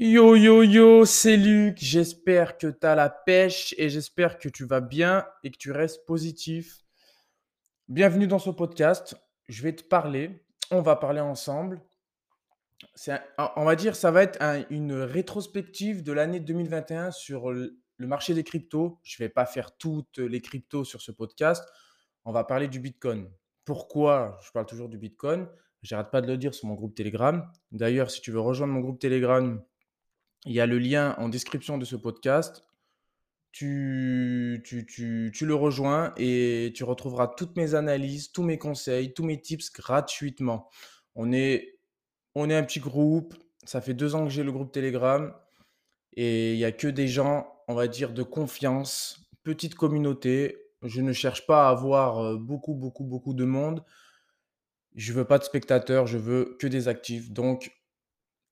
Yo yo yo, c'est Luc. J'espère que tu as la pêche et j'espère que tu vas bien et que tu restes positif. Bienvenue dans ce podcast. Je vais te parler. On va parler ensemble. On va dire, ça va être une rétrospective de l'année 2021 sur le marché des cryptos. Je ne vais pas faire toutes les cryptos sur ce podcast. On va parler du Bitcoin. Pourquoi je parle toujours du Bitcoin? J'arrête pas de le dire sur mon groupe Telegram. D'ailleurs, si tu veux rejoindre mon groupe Telegram, il y a le lien en description de ce podcast. Tu, tu, tu, tu, le rejoins et tu retrouveras toutes mes analyses, tous mes conseils, tous mes tips gratuitement. On est, on est un petit groupe. Ça fait deux ans que j'ai le groupe Telegram et il n'y a que des gens, on va dire, de confiance, petite communauté. Je ne cherche pas à avoir euh, beaucoup, beaucoup, beaucoup de monde. Je veux pas de spectateurs, je veux que des actifs. Donc,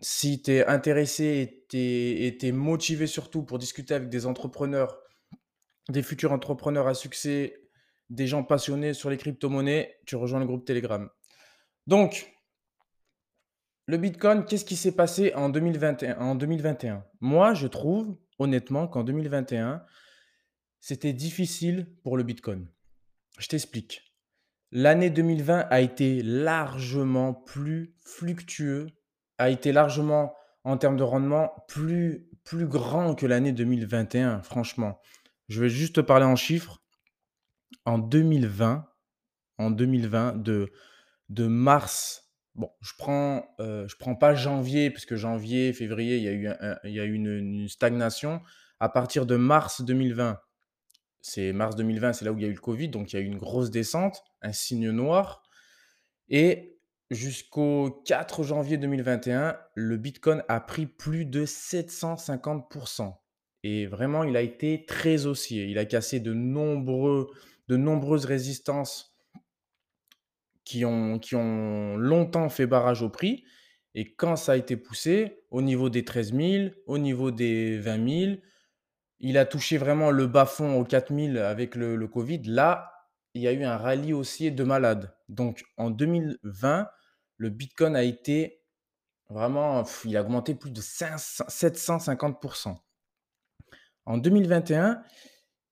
si tu es intéressé et tu es, motivé surtout pour discuter avec des entrepreneurs, des futurs entrepreneurs à succès, des gens passionnés sur les crypto-monnaies, tu rejoins le groupe Telegram. Donc, le Bitcoin, qu'est-ce qui s'est passé en 2021, en 2021 Moi, je trouve honnêtement qu'en 2021, c'était difficile pour le Bitcoin. Je t'explique. L'année 2020 a été largement plus fluctueux a été largement, en termes de rendement, plus, plus grand que l'année 2021, franchement. Je vais juste te parler en chiffres. En 2020, en 2020, de, de mars, bon, je prends, euh, prends pas janvier, parce que janvier, février, il y a eu, il y a eu une, une stagnation. À partir de mars 2020, c'est mars 2020, c'est là où il y a eu le Covid, donc il y a eu une grosse descente, un signe noir. Et Jusqu'au 4 janvier 2021, le Bitcoin a pris plus de 750% et vraiment, il a été très haussier. Il a cassé de nombreux de nombreuses résistances qui ont qui ont longtemps fait barrage au prix et quand ça a été poussé, au niveau des 13 000, au niveau des 20 000, il a touché vraiment le bas-fond aux 4 000 avec le le covid. Là, il y a eu un rallye haussier de malade. Donc en 2020, le Bitcoin a été vraiment, il a augmenté plus de 750%. En 2021,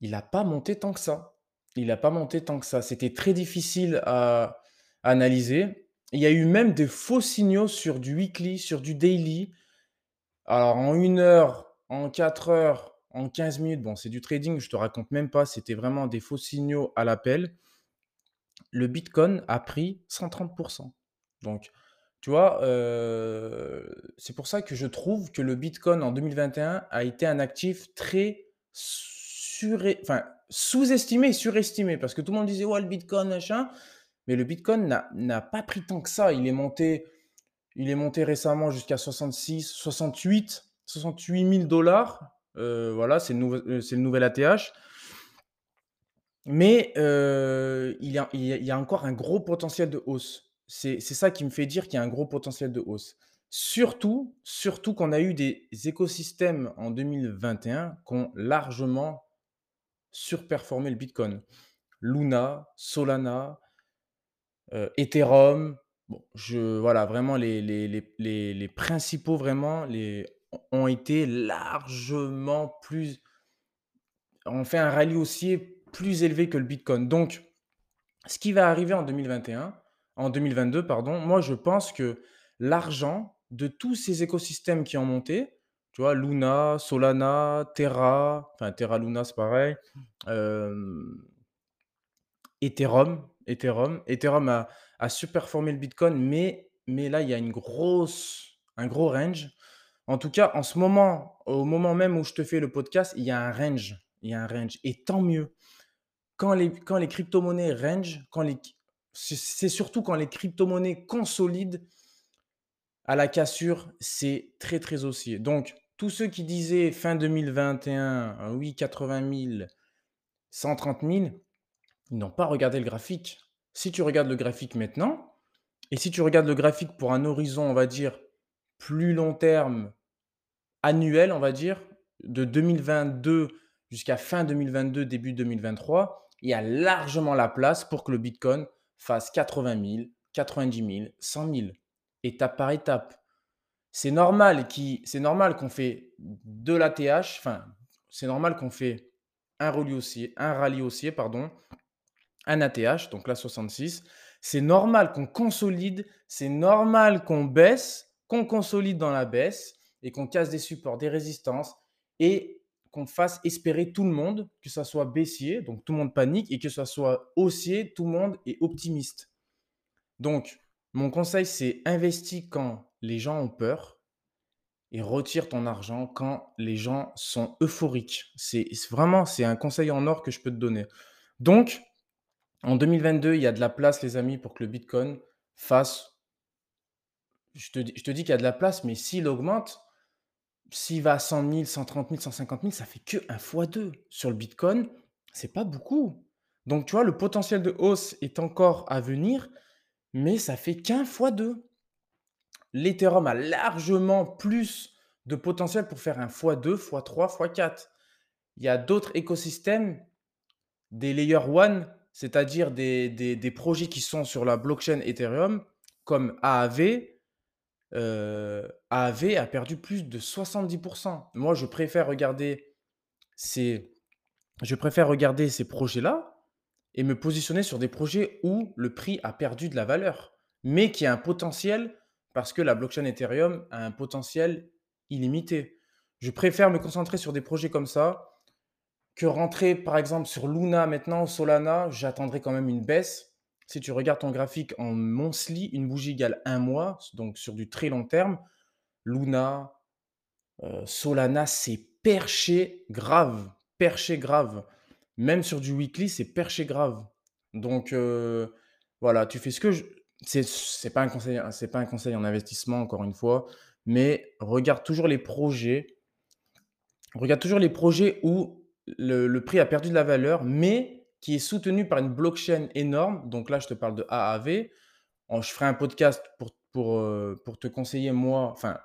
il n'a pas monté tant que ça. Il n'a pas monté tant que ça. C'était très difficile à analyser. Il y a eu même des faux signaux sur du weekly, sur du daily. Alors en une heure, en quatre heures, en 15 minutes, bon, c'est du trading, je te raconte même pas, c'était vraiment des faux signaux à l'appel. Le Bitcoin a pris 130%. Donc, tu vois, c'est pour ça que je trouve que le Bitcoin en 2021 a été un actif très sous-estimé surestimé. Parce que tout le monde disait, ouais, le Bitcoin, machin. Mais le Bitcoin n'a pas pris tant que ça. Il est monté, il est monté récemment jusqu'à 66, 68, 68 000 dollars. voilà, c'est le, nouvel ATH. Mais il y a encore un gros potentiel de hausse. C'est ça qui me fait dire qu'il y a un gros potentiel de hausse. Surtout, surtout qu'on a eu des écosystèmes en 2021 qui ont largement surperformé le Bitcoin. Luna, Solana, euh, Ethereum, bon, je, voilà, vraiment les, les, les, principaux vraiment les, ont été largement plus, ont fait un rallye haussier plus élevé que le Bitcoin. Donc, ce qui va arriver en 2021, en 2022, pardon, moi je pense que l'argent de tous ces écosystèmes qui ont monté, tu vois, Luna, Solana, Terra, enfin Terra Luna c'est pareil, Ethereum, Ethereum, Ethereum a, a superformé le Bitcoin, mais, mais là il y a une grosse, un gros range. En tout cas, en ce moment, au moment même où je te fais le podcast, il y a un range, il y a un range, et tant mieux. Quand les, quand les crypto-monnaies range, quand les, c'est surtout quand les crypto-monnaies consolident à la cassure, c'est très très haussier. Donc, tous ceux qui disaient fin 2021, oui, 80 000, 130 000, ils n'ont pas regardé le graphique. Si tu regardes le graphique maintenant, et si tu regardes le graphique pour un horizon, on va dire, plus long terme, annuel, on va dire, de 2022 jusqu'à fin 2022, début 2023, il y a largement la place pour que le Bitcoin fasse 80 000, 90 000, 100 000, étape par étape. C'est normal qu'on fait de l'ATH, enfin, c'est normal qu'on fait un rallye haussier un rallye haussier, pardon, un ATH, donc là 66. C'est normal qu'on consolide, c'est normal qu'on baisse, qu'on consolide dans la baisse et qu'on casse des supports, des résistances et qu'on fasse espérer tout le monde, que ça soit baissier, donc tout le monde panique, et que ça soit haussier, tout le monde est optimiste. Donc, mon conseil, c'est investis quand les gens ont peur et retire ton argent quand les gens sont euphoriques. C'est vraiment, c'est un conseil en or que je peux te donner. Donc, en 2022, il y a de la place, les amis, pour que le Bitcoin fasse. Je te, je te dis qu'il y a de la place, mais s'il augmente, s'il va à 100 000, 130 000, 150 000, ça fait que 1 fois 2. Sur le Bitcoin, c'est pas beaucoup. Donc, tu vois, le potentiel de hausse est encore à venir, mais ça fait qu'un fois 2. L'Ethereum a largement plus de potentiel pour faire un x2, x3, x4. Il y a d'autres écosystèmes, des layer 1, c'est-à-dire des, des, projets qui sont sur la blockchain Ethereum, comme AAV. Euh, a perdu plus de 70%. Moi, je préfère regarder ces, je préfère regarder ces projets-là et me positionner sur des projets où le prix a perdu de la valeur, mais qui a un potentiel parce que la blockchain Ethereum a un potentiel illimité. Je préfère me concentrer sur des projets comme ça que rentrer par exemple sur Luna maintenant Solana, j'attendrai quand même une baisse. Si tu regardes ton graphique en monthly, une bougie égale un mois, donc sur du très long terme, Luna, euh, Solana, c'est perché grave, perché grave. Même sur du weekly, c'est perché grave. Donc euh, voilà, tu fais ce que je, c'est pas un conseil, hein, c'est pas un conseil en investissement encore une fois, mais regarde toujours les projets. Regarde toujours les projets où le, prix a perdu de la valeur, mais qui est soutenu par une blockchain énorme. Donc là, je te parle de AAV. je ferai un podcast pour, pour, euh, te conseiller, moi, enfin,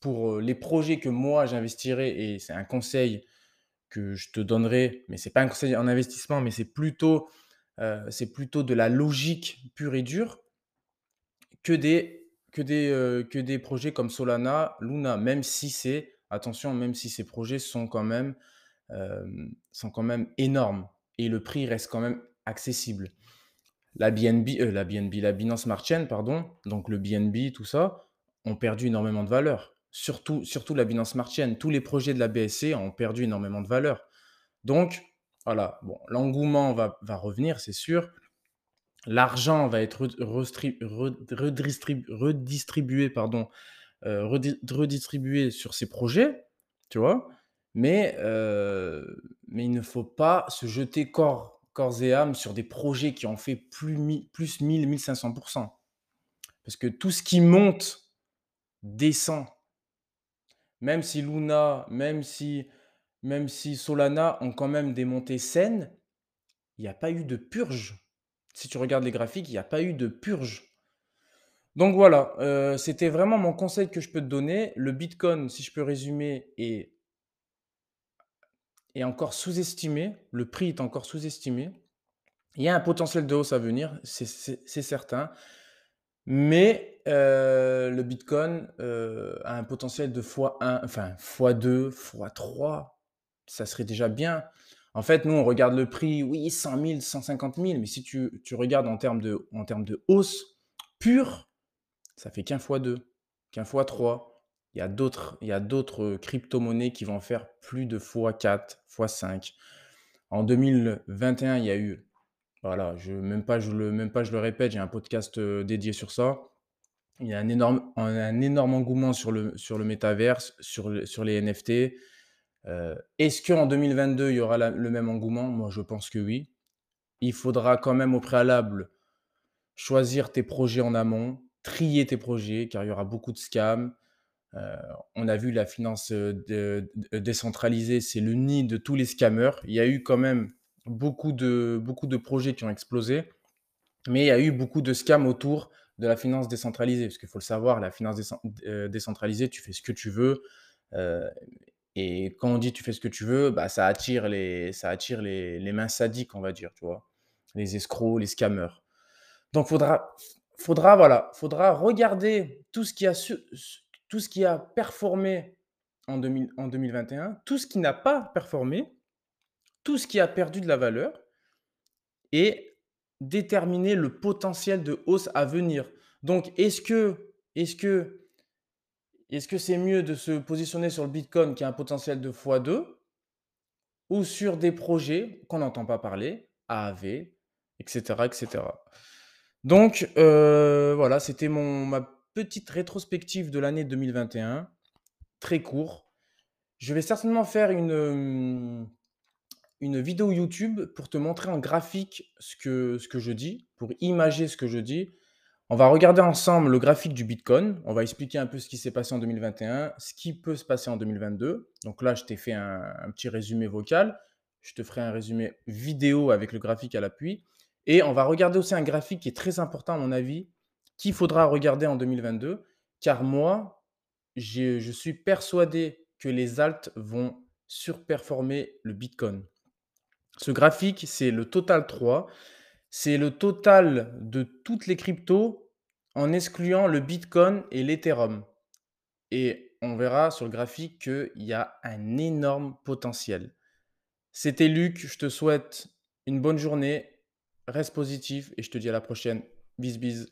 pour euh, les projets que moi j'investirai, et c'est un conseil que je te donnerai, mais c'est pas un conseil en investissement, mais c'est plutôt, euh, plutôt de la logique pure et dure que des, que des, que des projets comme Solana, Luna, même si c'est, attention, même si ces projets sont quand même, sont quand même énormes et le prix reste quand même accessible. La BNB, euh, la Binance Smart Chain, pardon, donc le BNB, tout ça, ont perdu énormément de valeur. Surtout, la Binance Smart Chain. Tous les projets de la BSC ont perdu énormément de valeur. Donc, voilà, bon, l'engouement va, va revenir, c'est sûr. L'argent va être redistribué, pardon, euh, redistribué sur ces projets, tu vois. Mais, euh, mais il ne faut pas se jeter corps, corps et âme sur des projets qui ont fait plus, plus 1000, 1500%. Parce que tout ce qui monte descend. Même si Luna, même si, Solana ont quand même des montées saines, il n'y a pas eu de purge si tu regardes les graphiques, il n'y a pas eu de purge. Donc voilà, euh, c'était vraiment mon conseil que je peux te donner. Le Bitcoin, si je peux résumer, est, est encore sous-estimé. Le prix est encore sous-estimé. Il y a un potentiel de hausse à venir, c'est certain. Mais euh, le Bitcoin euh, a un potentiel de x1, enfin x2, x3. Ça serait déjà bien. En fait, nous, on regarde le prix, oui, 100 000, 150 000, mais si tu, regardes en termes, de, hausse pure, ça fait qu'un fois deux, qu'un fois trois. Il y a d'autres, il y a d'autres crypto-monnaies qui vont faire plus de fois 4, fois 5. En 2021, il y a eu, voilà, même, pas, je le, même pas je le répète, j'ai un podcast euh, dédié sur ça. Il y a un énorme, un énorme engouement sur le, sur le métaverse, sur, sur les NFT. Euh, est-ce qu'en 2022, il y aura le même engouement? Moi, je pense que oui. Il faudra quand même au préalable choisir tes projets en amont, trier tes projets, car il y aura beaucoup de scams. Euh, on a vu la finance euh, décentralisée, c'est le nid de tous les scammers. Il y a eu quand même beaucoup de, beaucoup de projets qui ont explosé, mais il y a eu beaucoup de scams autour de la finance décentralisée. Parce qu'il faut le savoir, la finance décentralisée, tu fais ce que tu veux. Et quand on dit tu fais ce que tu veux, bah, ça attire les, ça attire les, mains sadiques, on va dire, tu vois. Les escrocs, les scammers. Donc, faudra, faudra, voilà, faudra regarder tout ce qui a tout ce qui a performé en 2021, tout ce qui n'a pas performé, tout ce qui a perdu de la valeur et déterminer le potentiel de hausse à venir. Donc, est-ce que, c'est mieux de se positionner sur le Bitcoin qui a un potentiel de x2 ou sur des projets qu'on n'entend pas parler, AAV, etc., etc. Donc, euh, voilà, c'était mon, petite rétrospective de l'année 2021, très court. Je vais certainement faire une, une vidéo YouTube pour te montrer en graphique ce que, ce que je dis, pour imager ce que je dis. On va regarder ensemble le graphique du Bitcoin. On va expliquer un peu ce qui s'est passé en 2021, ce qui peut se passer en 2022. Donc là, je t'ai fait un, petit résumé vocal. Je te ferai un résumé vidéo avec le graphique à l'appui. Et on va regarder aussi un graphique qui est très important à mon avis, qu'il faudra regarder en 2022, car moi, je suis persuadé que les alts vont surperformer le Bitcoin. Ce graphique, c'est le total 3. C'est le total de toutes les cryptos en excluant le Bitcoin et l'Ethereum. Et on verra sur le graphique qu'il y a un énorme potentiel. C'était Luc, je te souhaite une bonne journée, reste positif et je te dis à la prochaine. Bis bis.